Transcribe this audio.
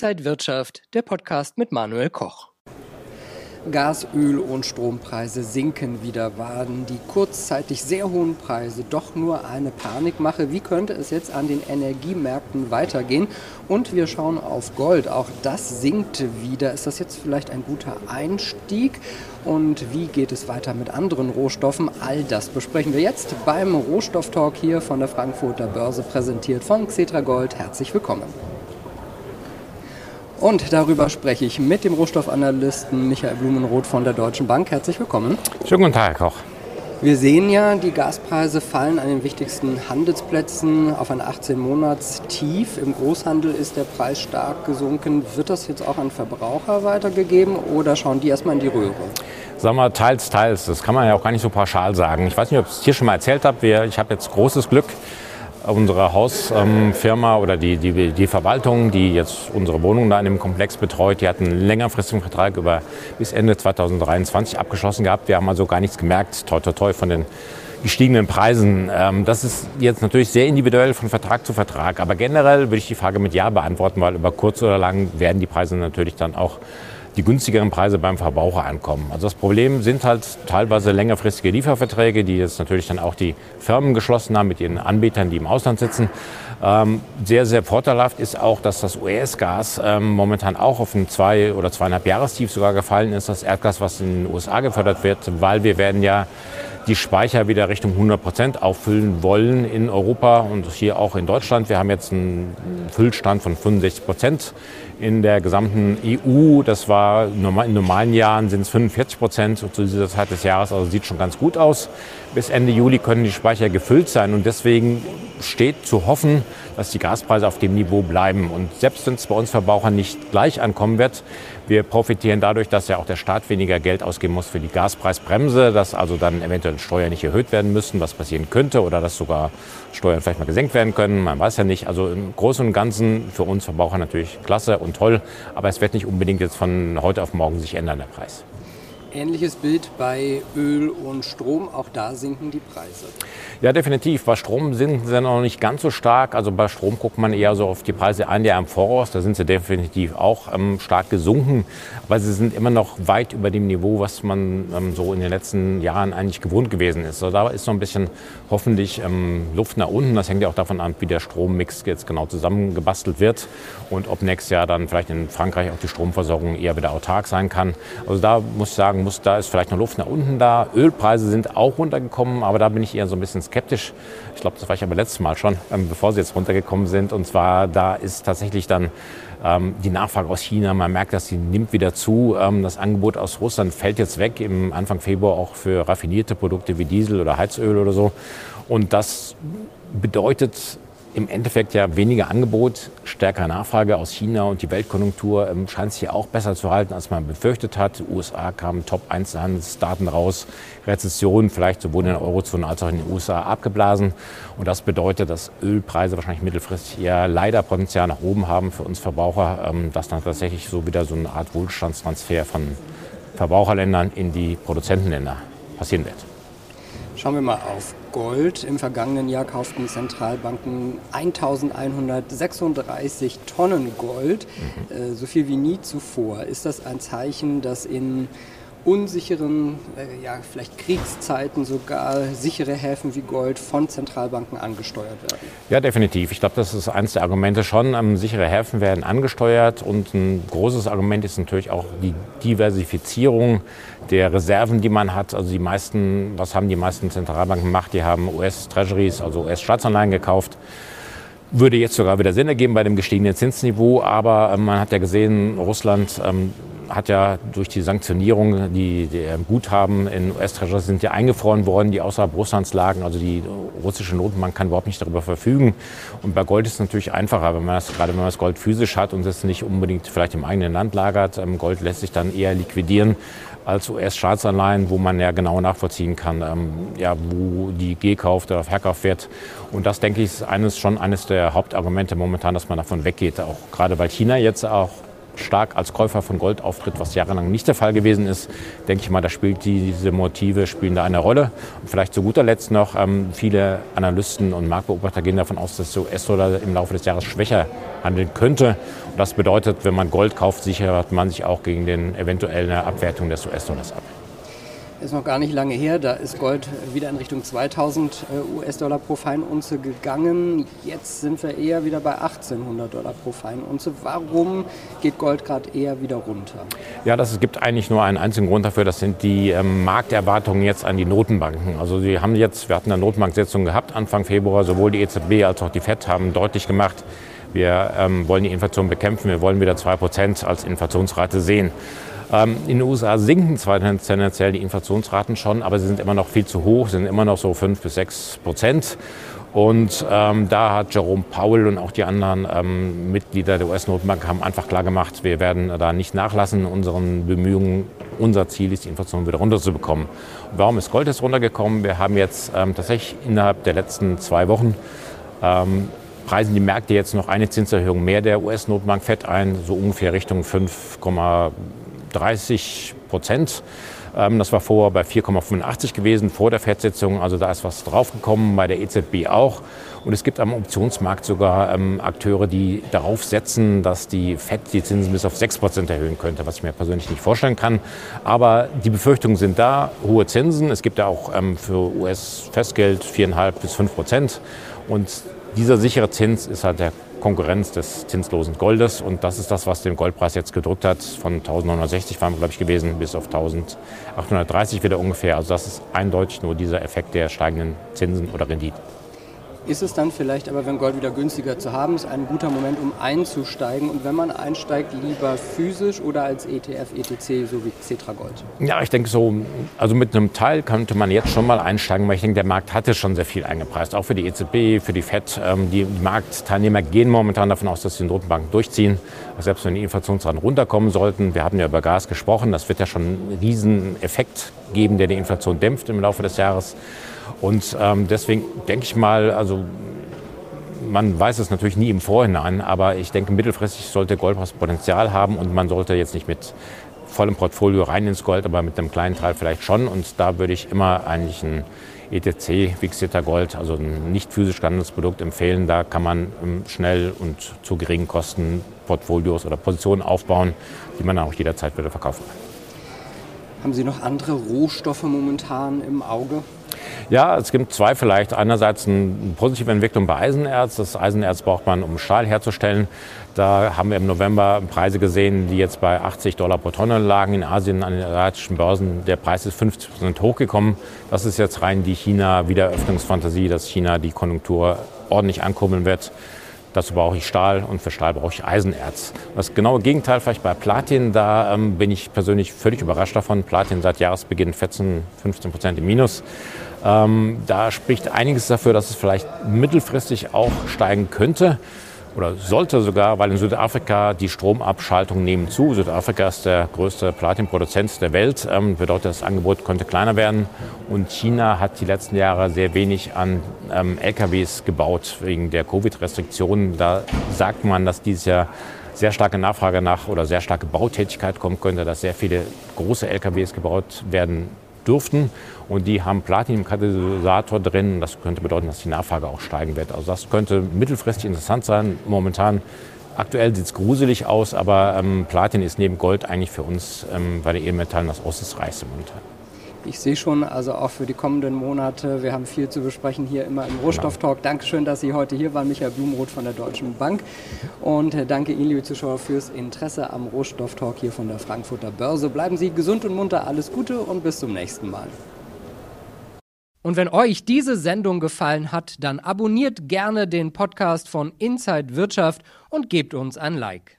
Inside Wirtschaft, der Podcast mit Manuel Koch. Gas, Öl und Strompreise sinken wieder. Waren die kurzzeitig sehr hohen Preise doch nur eine Panikmache? Wie könnte es jetzt an den Energiemärkten weitergehen? Und wir schauen auf Gold. Auch das sinkt wieder. Ist das jetzt vielleicht ein guter Einstieg? Und wie geht es weiter mit anderen Rohstoffen? All das besprechen wir jetzt beim Rohstofftalk hier von der Frankfurter Börse, präsentiert von Xetra Gold. Herzlich willkommen. Und darüber spreche ich mit dem Rohstoffanalysten Michael Blumenroth von der Deutschen Bank. Herzlich willkommen. Schönen guten Tag, Herr Koch. Wir sehen ja, die Gaspreise fallen an den wichtigsten Handelsplätzen auf ein 18-Monats-Tief. Im Großhandel ist der Preis stark gesunken. Wird das jetzt auch an Verbraucher weitergegeben oder schauen die erstmal in die Röhre? Sagen wir teils, teils. Das kann man ja auch gar nicht so pauschal sagen. Ich weiß nicht, ob ich es hier schon mal erzählt habe. Ich habe jetzt großes Glück unsere Hausfirma oder die, die, die Verwaltung, die jetzt unsere Wohnung da in dem Komplex betreut, die hat einen längerfristigen Vertrag über bis Ende 2023 abgeschlossen gehabt. Wir haben also gar nichts gemerkt, toi toi toi, von den gestiegenen Preisen. Ähm, das ist jetzt natürlich sehr individuell von Vertrag zu Vertrag. Aber generell würde ich die Frage mit Ja beantworten, weil über kurz oder lang werden die Preise natürlich dann auch die günstigeren Preise beim Verbraucher ankommen. Also das Problem sind halt teilweise längerfristige Lieferverträge, die jetzt natürlich dann auch die Firmen geschlossen haben mit ihren Anbietern, die im Ausland sitzen. Ähm, sehr, sehr vorteilhaft ist auch, dass das US-Gas ähm, momentan auch auf ein zwei- oder zweieinhalb Jahrestief sogar gefallen ist. Das Erdgas, was in den USA gefördert wird, weil wir werden ja die Speicher wieder Richtung 100 Prozent auffüllen wollen in Europa und hier auch in Deutschland. Wir haben jetzt einen Füllstand von 65 Prozent in der gesamten EU. Das war in normalen Jahren sind es 45 Prozent zu dieser Zeit des Jahres, also sieht schon ganz gut aus. Bis Ende Juli können die Speicher gefüllt sein und deswegen steht zu hoffen, dass die Gaspreise auf dem Niveau bleiben. Und selbst wenn es bei uns Verbrauchern nicht gleich ankommen wird, wir profitieren dadurch, dass ja auch der Staat weniger Geld ausgeben muss für die Gaspreisbremse, dass also dann eventuell Steuern nicht erhöht werden müssen, was passieren könnte, oder dass sogar Steuern vielleicht mal gesenkt werden können. Man weiß ja nicht. Also im Großen und Ganzen für uns Verbraucher natürlich klasse und toll, aber es wird nicht unbedingt jetzt von heute auf morgen sich ändern, der Preis. Ähnliches Bild bei Öl und Strom, auch da sinken die Preise. Ja, definitiv. Bei Strom sinken sie noch nicht ganz so stark. Also bei Strom guckt man eher so auf die Preise ein Jahr im Voraus. Da sind sie definitiv auch ähm, stark gesunken. Aber sie sind immer noch weit über dem Niveau, was man ähm, so in den letzten Jahren eigentlich gewohnt gewesen ist. Also da ist noch ein bisschen hoffentlich ähm, Luft nach unten. Das hängt ja auch davon an, wie der Strommix jetzt genau zusammengebastelt wird und ob nächstes Jahr dann vielleicht in Frankreich auch die Stromversorgung eher wieder autark sein kann. Also da muss ich sagen, sagen muss, da ist vielleicht noch Luft nach unten da. Ölpreise sind auch runtergekommen, aber da bin ich eher so ein bisschen skeptisch. Ich glaube, das war ich aber letztes Mal schon, ähm, bevor sie jetzt runtergekommen sind. Und zwar, da ist tatsächlich dann ähm, die Nachfrage aus China, man merkt, dass sie nimmt wieder zu. Ähm, das Angebot aus Russland fällt jetzt weg, im Anfang Februar auch für raffinierte Produkte wie Diesel oder Heizöl oder so. Und das bedeutet im Endeffekt ja weniger Angebot, stärkere Nachfrage aus China und die Weltkonjunktur ähm, scheint sich ja auch besser zu halten, als man befürchtet hat. USA kamen Top-Einzelhandelsdaten raus, Rezession vielleicht sowohl in der Eurozone als auch in den USA abgeblasen. Und das bedeutet, dass Ölpreise wahrscheinlich mittelfristig eher leider Potenzial nach oben haben für uns Verbraucher, ähm, dass dann tatsächlich so wieder so eine Art Wohlstandstransfer von Verbraucherländern in die Produzentenländer passieren wird. Schauen wir mal auf Gold. Im vergangenen Jahr kauften Zentralbanken 1136 Tonnen Gold, mhm. äh, so viel wie nie zuvor. Ist das ein Zeichen, dass in unsicheren, äh, ja, vielleicht Kriegszeiten sogar sichere Häfen wie Gold von Zentralbanken angesteuert werden? Ja, definitiv. Ich glaube, das ist eines der Argumente schon. Ähm, sichere Häfen werden angesteuert und ein großes Argument ist natürlich auch die Diversifizierung der Reserven, die man hat. Also die meisten, was haben die meisten Zentralbanken gemacht? Die haben US-Treasuries, also US-Staatsanleihen gekauft würde jetzt sogar wieder Sinn ergeben bei dem gestiegenen Zinsniveau. Aber ähm, man hat ja gesehen, Russland ähm, hat ja durch die Sanktionierung, die, die Guthaben in US-Treasury sind ja eingefroren worden, die außerhalb Russlands lagen. Also die russische Notenbank kann überhaupt nicht darüber verfügen. Und bei Gold ist es natürlich einfacher, wenn man das, gerade wenn man das Gold physisch hat und es nicht unbedingt vielleicht im eigenen Land lagert. Ähm, Gold lässt sich dann eher liquidieren als US-Staatsanleihen, wo man ja genau nachvollziehen kann, ähm, ja, wo die gekauft oder verkauft wird. Und das, denke ich, ist eines, schon eines der Hauptargumente momentan, dass man davon weggeht. Auch gerade weil China jetzt auch stark als Käufer von Gold auftritt, was jahrelang nicht der Fall gewesen ist, denke ich mal, da spielt diese Motive spielen da eine Rolle. Und vielleicht zu guter Letzt noch, ähm, viele Analysten und Marktbeobachter gehen davon aus, dass der US-Dollar im Laufe des Jahres schwächer handeln könnte. Und das bedeutet, wenn man Gold kauft, sichert man sich auch gegen den eventuellen Abwertung des US-Dollars ab. Ist noch gar nicht lange her, da ist Gold wieder in Richtung 2000 äh, US-Dollar pro Feinunze gegangen. Jetzt sind wir eher wieder bei 1800 Dollar pro Feinunze. Warum geht Gold gerade eher wieder runter? Ja, das gibt eigentlich nur einen einzigen Grund dafür. Das sind die ähm, Markterwartungen jetzt an die Notenbanken. Also sie haben jetzt, wir hatten eine Notenbanksetzung gehabt Anfang Februar, sowohl die EZB als auch die FED haben deutlich gemacht, wir ähm, wollen die Inflation bekämpfen, wir wollen wieder 2% als Inflationsrate sehen. Ähm, in den USA sinken zwar tendenziell die Inflationsraten schon, aber sie sind immer noch viel zu hoch, sind immer noch so 5 bis 6 Prozent. Und ähm, da hat Jerome Powell und auch die anderen ähm, Mitglieder der US-Notenbank haben einfach klar gemacht, wir werden da nicht nachlassen in unseren Bemühungen. Unser Ziel ist, die Inflation wieder runterzubekommen. Warum ist Gold jetzt runtergekommen? Wir haben jetzt ähm, tatsächlich innerhalb der letzten zwei Wochen ähm, preisen die Märkte jetzt noch eine Zinserhöhung mehr der US-Notenbank FED ein, so ungefähr Richtung 5, 30 Prozent. Ähm, das war vorher bei 4,85 gewesen vor der FED-Sitzung. Also da ist was draufgekommen, bei der EZB auch. Und es gibt am Optionsmarkt sogar ähm, Akteure, die darauf setzen, dass die FED die Zinsen bis auf 6 Prozent erhöhen könnte, was ich mir persönlich nicht vorstellen kann. Aber die Befürchtungen sind da, hohe Zinsen. Es gibt ja auch ähm, für US-Festgeld 4,5 bis 5 Prozent. Und dieser sichere Zins ist halt der Konkurrenz des zinslosen Goldes. Und das ist das, was den Goldpreis jetzt gedrückt hat. Von 1960 waren wir, glaube ich, gewesen, bis auf 1830 wieder ungefähr. Also das ist eindeutig nur dieser Effekt der steigenden Zinsen oder Renditen. Ist es dann vielleicht aber, wenn Gold wieder günstiger zu haben ist, ein guter Moment, um einzusteigen? Und wenn man einsteigt, lieber physisch oder als ETF, ETC, so wie Cetra Gold? Ja, ich denke so, also mit einem Teil könnte man jetzt schon mal einsteigen, weil ich denke, der Markt hatte schon sehr viel eingepreist, auch für die EZB, für die FED. Ähm, die Marktteilnehmer gehen momentan davon aus, dass die Notenbanken durchziehen, selbst wenn die Inflationsraten runterkommen sollten. Wir hatten ja über Gas gesprochen, das wird ja schon einen riesen Effekt geben, der die Inflation dämpft im Laufe des Jahres. Und ähm, deswegen denke ich mal, also man weiß es natürlich nie im Vorhinein, aber ich denke, mittelfristig sollte Goldpreis Potenzial haben und man sollte jetzt nicht mit vollem Portfolio rein ins Gold, aber mit einem kleinen Teil vielleicht schon. Und da würde ich immer eigentlich ein ETC, Vixita Gold, also ein nicht physisch gehandeltes Produkt empfehlen. Da kann man ähm, schnell und zu geringen Kosten Portfolios oder Positionen aufbauen, die man auch jederzeit wieder verkaufen kann. Haben Sie noch andere Rohstoffe momentan im Auge? Ja, es gibt zwei vielleicht. Einerseits eine positive Entwicklung bei Eisenerz. Das Eisenerz braucht man, um Stahl herzustellen. Da haben wir im November Preise gesehen, die jetzt bei 80 Dollar pro Tonne lagen. In Asien an den asiatischen Börsen der Preis ist 50 Prozent hochgekommen. Das ist jetzt rein die China-Wiedereröffnungsfantasie, dass China die Konjunktur ordentlich ankurbeln wird. Dazu brauche ich Stahl und für Stahl brauche ich Eisenerz. Das genaue Gegenteil vielleicht bei Platin, da ähm, bin ich persönlich völlig überrascht davon. Platin seit Jahresbeginn 14, 15 Prozent im Minus. Ähm, da spricht einiges dafür, dass es vielleicht mittelfristig auch steigen könnte oder sollte sogar, weil in Südafrika die Stromabschaltungen nehmen zu. Südafrika ist der größte Platinproduzent der Welt, ähm, bedeutet, das Angebot könnte kleiner werden. Und China hat die letzten Jahre sehr wenig an ähm, LKWs gebaut wegen der Covid-Restriktionen. Da sagt man, dass dieses Jahr sehr starke Nachfrage nach oder sehr starke Bautätigkeit kommen könnte, dass sehr viele große LKWs gebaut werden durften. Und die haben Platin im Katalysator drin. Das könnte bedeuten, dass die Nachfrage auch steigen wird. Also das könnte mittelfristig interessant sein. Momentan Aktuell sieht es gruselig aus, aber ähm, Platin ist neben Gold eigentlich für uns ähm, bei den Edelmetallen das aussichtsreichste momentan. Ich sehe schon, also auch für die kommenden Monate, wir haben viel zu besprechen hier immer im Rohstofftalk. Dankeschön, dass Sie heute hier waren, Michael Blumroth von der Deutschen Bank. Und äh, danke Ihnen, liebe Zuschauer, fürs Interesse am Rohstofftalk hier von der Frankfurter Börse. Bleiben Sie gesund und munter, alles Gute und bis zum nächsten Mal. Und wenn euch diese Sendung gefallen hat, dann abonniert gerne den Podcast von Inside Wirtschaft und gebt uns ein Like.